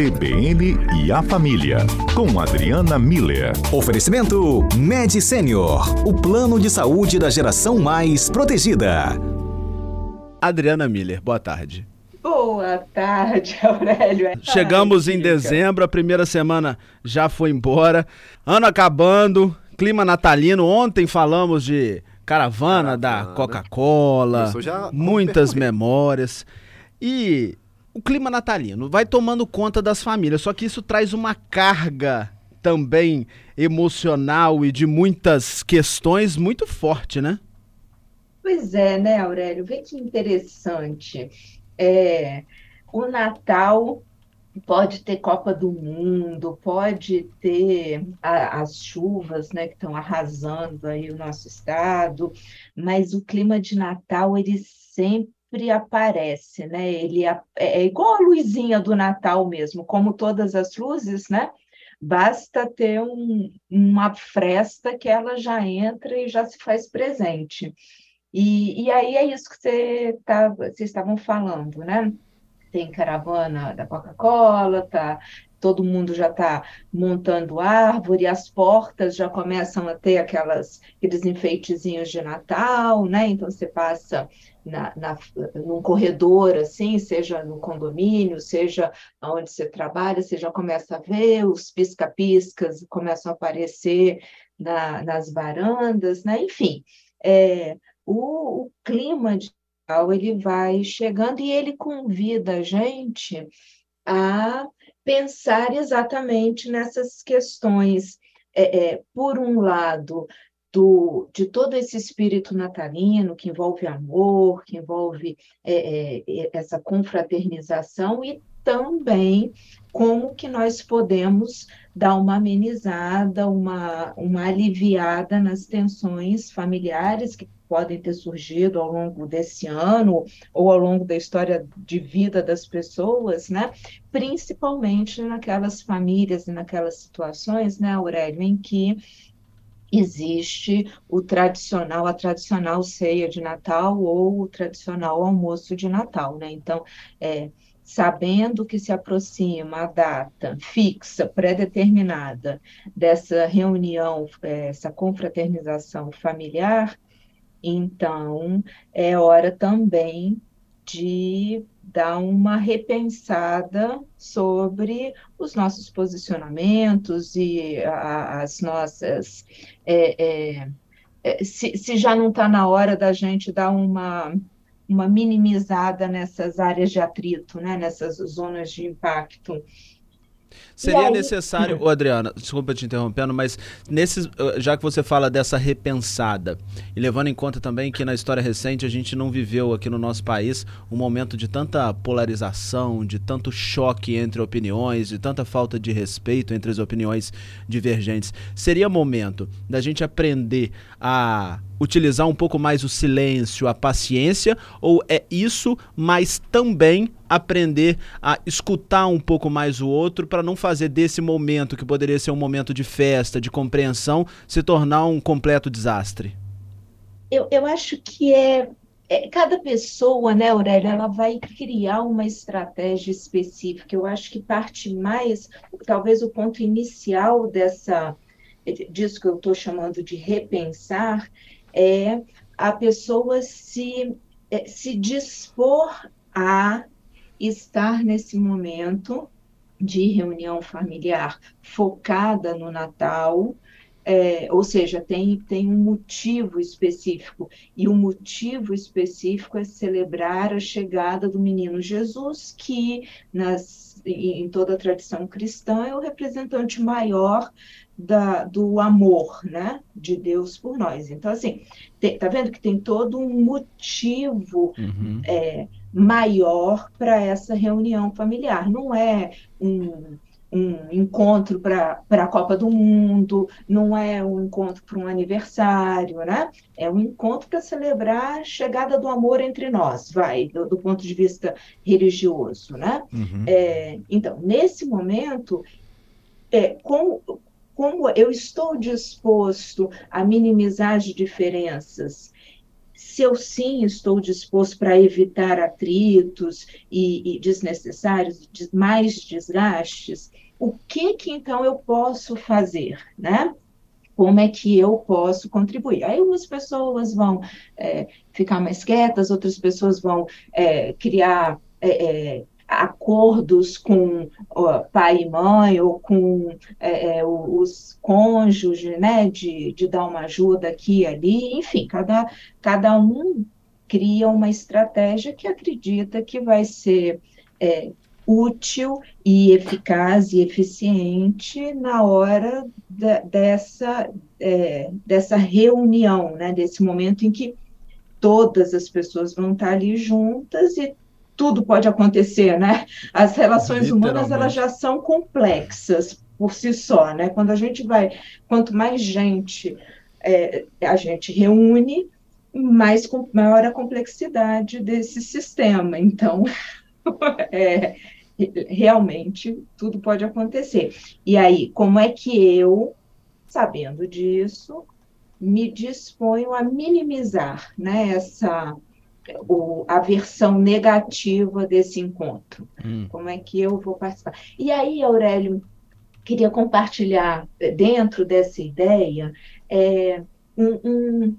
CBN e a Família, com Adriana Miller. Oferecimento Med Senior, o plano de saúde da geração mais protegida. Adriana Miller, boa tarde. Boa tarde, Aurélio. É Chegamos em dezembro, a primeira semana já foi embora. Ano acabando, clima natalino. Ontem falamos de caravana, caravana. da Coca-Cola, muitas memórias. E o clima natalino vai tomando conta das famílias, só que isso traz uma carga também emocional e de muitas questões muito forte, né? Pois é, né, Aurélio? Vê que interessante. É, o Natal pode ter Copa do Mundo, pode ter a, as chuvas, né, que estão arrasando aí o nosso estado, mas o clima de Natal ele sempre sempre aparece, né? Ele é, é igual a luzinha do Natal mesmo, como todas as luzes, né? Basta ter um, uma fresta que ela já entra e já se faz presente. E, e aí é isso que você tá, vocês estavam falando, né? Tem caravana da Coca-Cola, tá todo mundo já está montando árvore, as portas já começam a ter aquelas, aqueles enfeitezinhos de Natal, né? Então você passa na, na, num corredor, assim, seja no condomínio, seja onde você trabalha, você já começa a ver os pisca-piscas começam a aparecer na, nas varandas, né? Enfim, é, o, o clima de Natal, ele vai chegando e ele convida a gente a pensar exatamente nessas questões, é, é, por um lado, do, de todo esse espírito natalino que envolve amor, que envolve é, é, essa confraternização e também como que nós podemos dar uma amenizada, uma, uma aliviada nas tensões familiares que podem ter surgido ao longo desse ano ou ao longo da história de vida das pessoas, né? Principalmente naquelas famílias e naquelas situações, né, Aurélio, em que existe o tradicional, a tradicional ceia de Natal ou o tradicional almoço de Natal, né? Então, é, sabendo que se aproxima a data fixa, pré-determinada dessa reunião, é, essa confraternização familiar, então é hora também de dar uma repensada sobre os nossos posicionamentos e as nossas. É, é, é se, se já não está na hora da gente dar uma, uma minimizada nessas áreas de atrito, né, nessas zonas de impacto. Seria aí... necessário, Adriana, desculpa te interrompendo, mas nesses, já que você fala dessa repensada, e levando em conta também que na história recente a gente não viveu aqui no nosso país um momento de tanta polarização, de tanto choque entre opiniões, de tanta falta de respeito entre as opiniões divergentes, seria momento da gente aprender a utilizar um pouco mais o silêncio, a paciência, ou é isso, mas também aprender a escutar um pouco mais o outro para não fazer desse momento, que poderia ser um momento de festa, de compreensão, se tornar um completo desastre? Eu, eu acho que é, é cada pessoa, né, Aurélia, ela vai criar uma estratégia específica. Eu acho que parte mais, talvez o ponto inicial dessa disso que eu estou chamando de repensar, é a pessoa se, é, se dispor a estar nesse momento de reunião familiar focada no Natal, é, ou seja, tem, tem um motivo específico, e o motivo específico é celebrar a chegada do menino Jesus, que nas, em toda a tradição cristã é o representante maior da, do amor, né, de Deus por nós. Então, assim, tem, tá vendo que tem todo um motivo uhum. é, maior para essa reunião familiar. Não é um, um encontro para a Copa do Mundo, não é um encontro para um aniversário, né? É um encontro para celebrar a chegada do amor entre nós, vai, do, do ponto de vista religioso, né? Uhum. É, então, nesse momento, é, com, como eu estou disposto a minimizar as diferenças, se eu sim estou disposto para evitar atritos e, e desnecessários, mais desgastes, o que que então eu posso fazer, né? Como é que eu posso contribuir? Aí umas pessoas vão é, ficar mais quietas, outras pessoas vão é, criar é, acordos com ó, pai e mãe ou com é, é os cônjuges, né, de, de dar uma ajuda aqui e ali, enfim, cada, cada um cria uma estratégia que acredita que vai ser é, útil e eficaz e eficiente na hora de, dessa, é, dessa reunião, né, desse momento em que todas as pessoas vão estar ali juntas e tudo pode acontecer, né? As relações humanas elas já são complexas por si só, né? Quando a gente vai, quanto mais gente é, a gente reúne, mais maior a complexidade desse sistema. Então, é, realmente tudo pode acontecer. E aí, como é que eu, sabendo disso, me disponho a minimizar né, essa o, a versão negativa desse encontro. Hum. Como é que eu vou participar? E aí, Aurélio, queria compartilhar eh, dentro dessa ideia é, um, um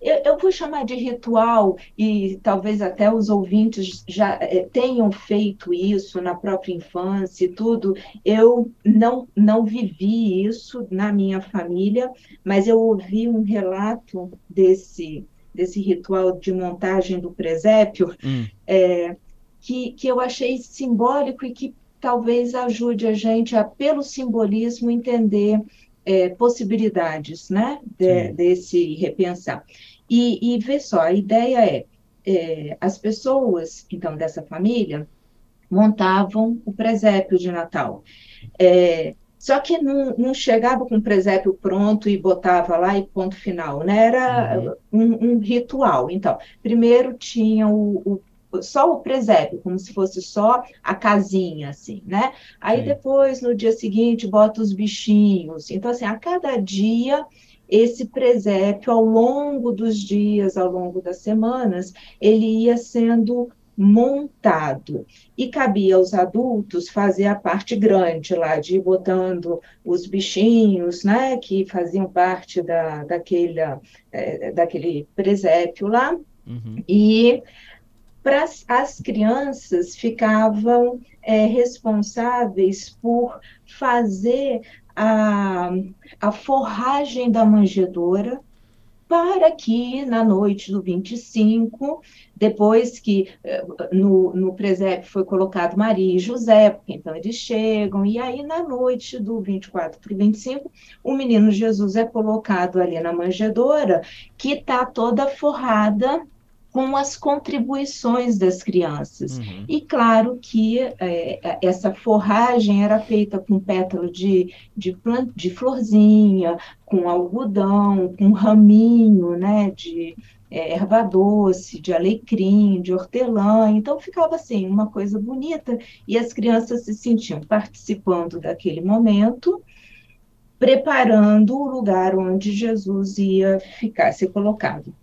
eu, eu, vou chamar de ritual, e talvez até os ouvintes já é, tenham feito isso na própria infância e tudo. Eu não, não vivi isso na minha família, mas eu ouvi um relato desse desse ritual de montagem do presépio, hum. é, que, que eu achei simbólico e que talvez ajude a gente a, pelo simbolismo, entender é, possibilidades né, de, desse repensar. E, e vê só, a ideia é, é, as pessoas, então, dessa família, montavam o presépio de Natal. É, só que não, não, chegava com o presépio pronto e botava lá e ponto final, né? Era uhum. um, um, ritual. Então, primeiro tinha o, o, só o presépio, como se fosse só a casinha, assim, né? Aí Sim. depois, no dia seguinte, bota os bichinhos. Então, assim, a cada dia esse presépio, ao longo dos dias, ao longo das semanas, ele ia sendo montado. E cabia aos adultos fazer a parte grande lá, de ir botando os bichinhos, né, que faziam parte da, daquele, é, daquele presépio lá. Uhum. E para as crianças ficavam é, responsáveis por fazer a, a forragem da manjedoura, para que na noite do 25, depois que eh, no, no presépio foi colocado Maria e José, porque então eles chegam, e aí na noite do 24 para o 25, o menino Jesus é colocado ali na manjedoura, que está toda forrada com as contribuições das crianças. Uhum. E claro que é, essa forragem era feita com pétalo de, de, plant, de florzinha, com algodão, com raminho né, de é, erva doce, de alecrim, de hortelã. Então ficava assim, uma coisa bonita, e as crianças se sentiam participando daquele momento preparando o lugar onde Jesus ia ficar, ser colocado.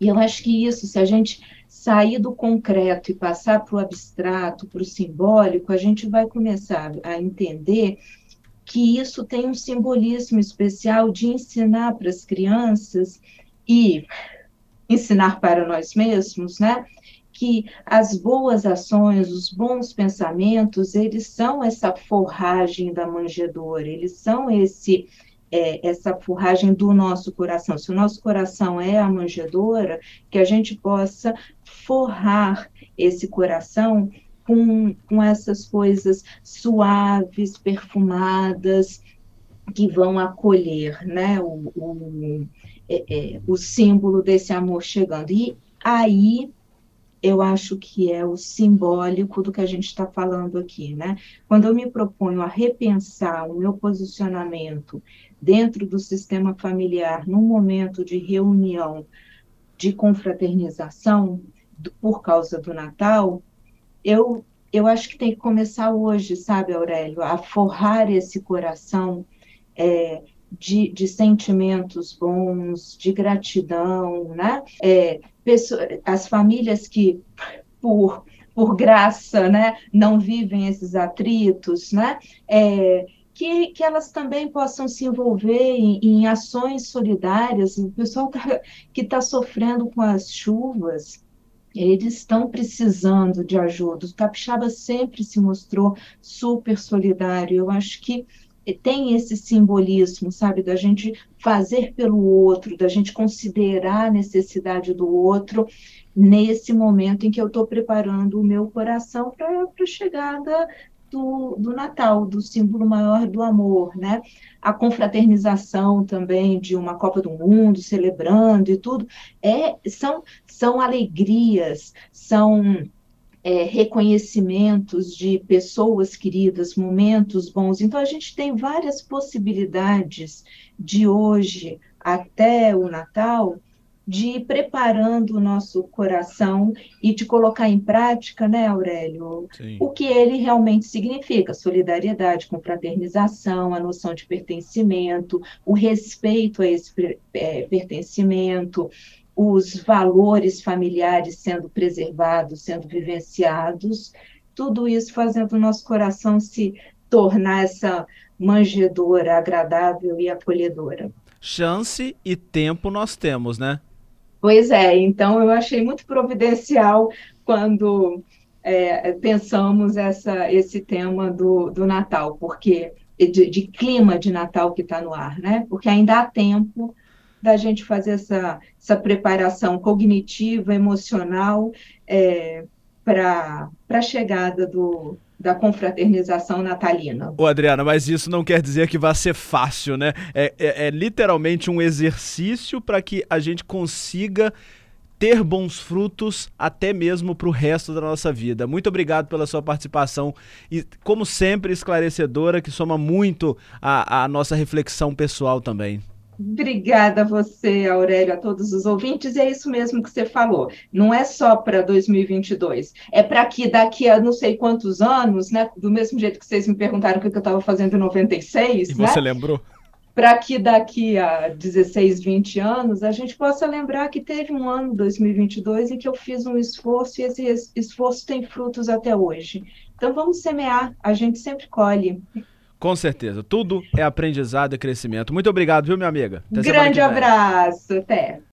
E eu acho que isso, se a gente sair do concreto e passar para o abstrato, para o simbólico, a gente vai começar a entender que isso tem um simbolismo especial de ensinar para as crianças e ensinar para nós mesmos, né? Que as boas ações, os bons pensamentos, eles são essa forragem da manjedoura, eles são esse é, essa forragem do nosso coração. Se o nosso coração é a manjedoura, que a gente possa forrar esse coração com, com essas coisas suaves, perfumadas, que vão acolher né, o, o, é, é, o símbolo desse amor chegando. E aí eu acho que é o simbólico do que a gente está falando aqui, né? Quando eu me proponho a repensar o meu posicionamento dentro do sistema familiar, num momento de reunião, de confraternização, do, por causa do Natal, eu, eu acho que tem que começar hoje, sabe, Aurélio, a forrar esse coração é, de, de sentimentos bons, de gratidão, né? É, as famílias que, por, por graça, né, não vivem esses atritos, né? É, que, que elas também possam se envolver em, em ações solidárias. O pessoal tá, que está sofrendo com as chuvas, eles estão precisando de ajuda. O Capixaba sempre se mostrou super solidário. Eu acho que tem esse simbolismo, sabe, da gente fazer pelo outro, da gente considerar a necessidade do outro nesse momento em que eu estou preparando o meu coração para a chegada do, do, Natal, do símbolo maior do amor, né? A confraternização também de uma Copa do Mundo, celebrando e tudo, é, são, são alegrias, são é, reconhecimentos de pessoas queridas, momentos bons. Então, a gente tem várias possibilidades de hoje até o Natal de ir preparando o nosso coração e de colocar em prática, né, Aurélio, Sim. o que ele realmente significa: solidariedade, confraternização, a noção de pertencimento, o respeito a esse é, pertencimento, os valores familiares sendo preservados, sendo vivenciados, tudo isso fazendo o nosso coração se tornar essa manjedora agradável e acolhedora. Chance e tempo nós temos, né? Pois é, então eu achei muito providencial quando é, pensamos essa, esse tema do, do Natal, porque de, de clima de Natal que está no ar, né? Porque ainda há tempo da gente fazer essa, essa preparação cognitiva, emocional é, para a chegada do, da confraternização natalina. Ô Adriana, mas isso não quer dizer que vai ser fácil, né? É, é, é literalmente um exercício para que a gente consiga ter bons frutos até mesmo para o resto da nossa vida. Muito obrigado pela sua participação e, como sempre, esclarecedora, que soma muito a nossa reflexão pessoal também. Obrigada a você, Aurélio, a todos os ouvintes. É isso mesmo que você falou. Não é só para 2022. É para que daqui a não sei quantos anos, né? Do mesmo jeito que vocês me perguntaram o que eu estava fazendo em 96. E né? você lembrou? Para que daqui a 16, 20 anos a gente possa lembrar que teve um ano 2022 em que eu fiz um esforço e esse esforço tem frutos até hoje. Então vamos semear, a gente sempre colhe. Com certeza. Tudo é aprendizado e crescimento. Muito obrigado, viu, minha amiga? Até Grande abraço. Até.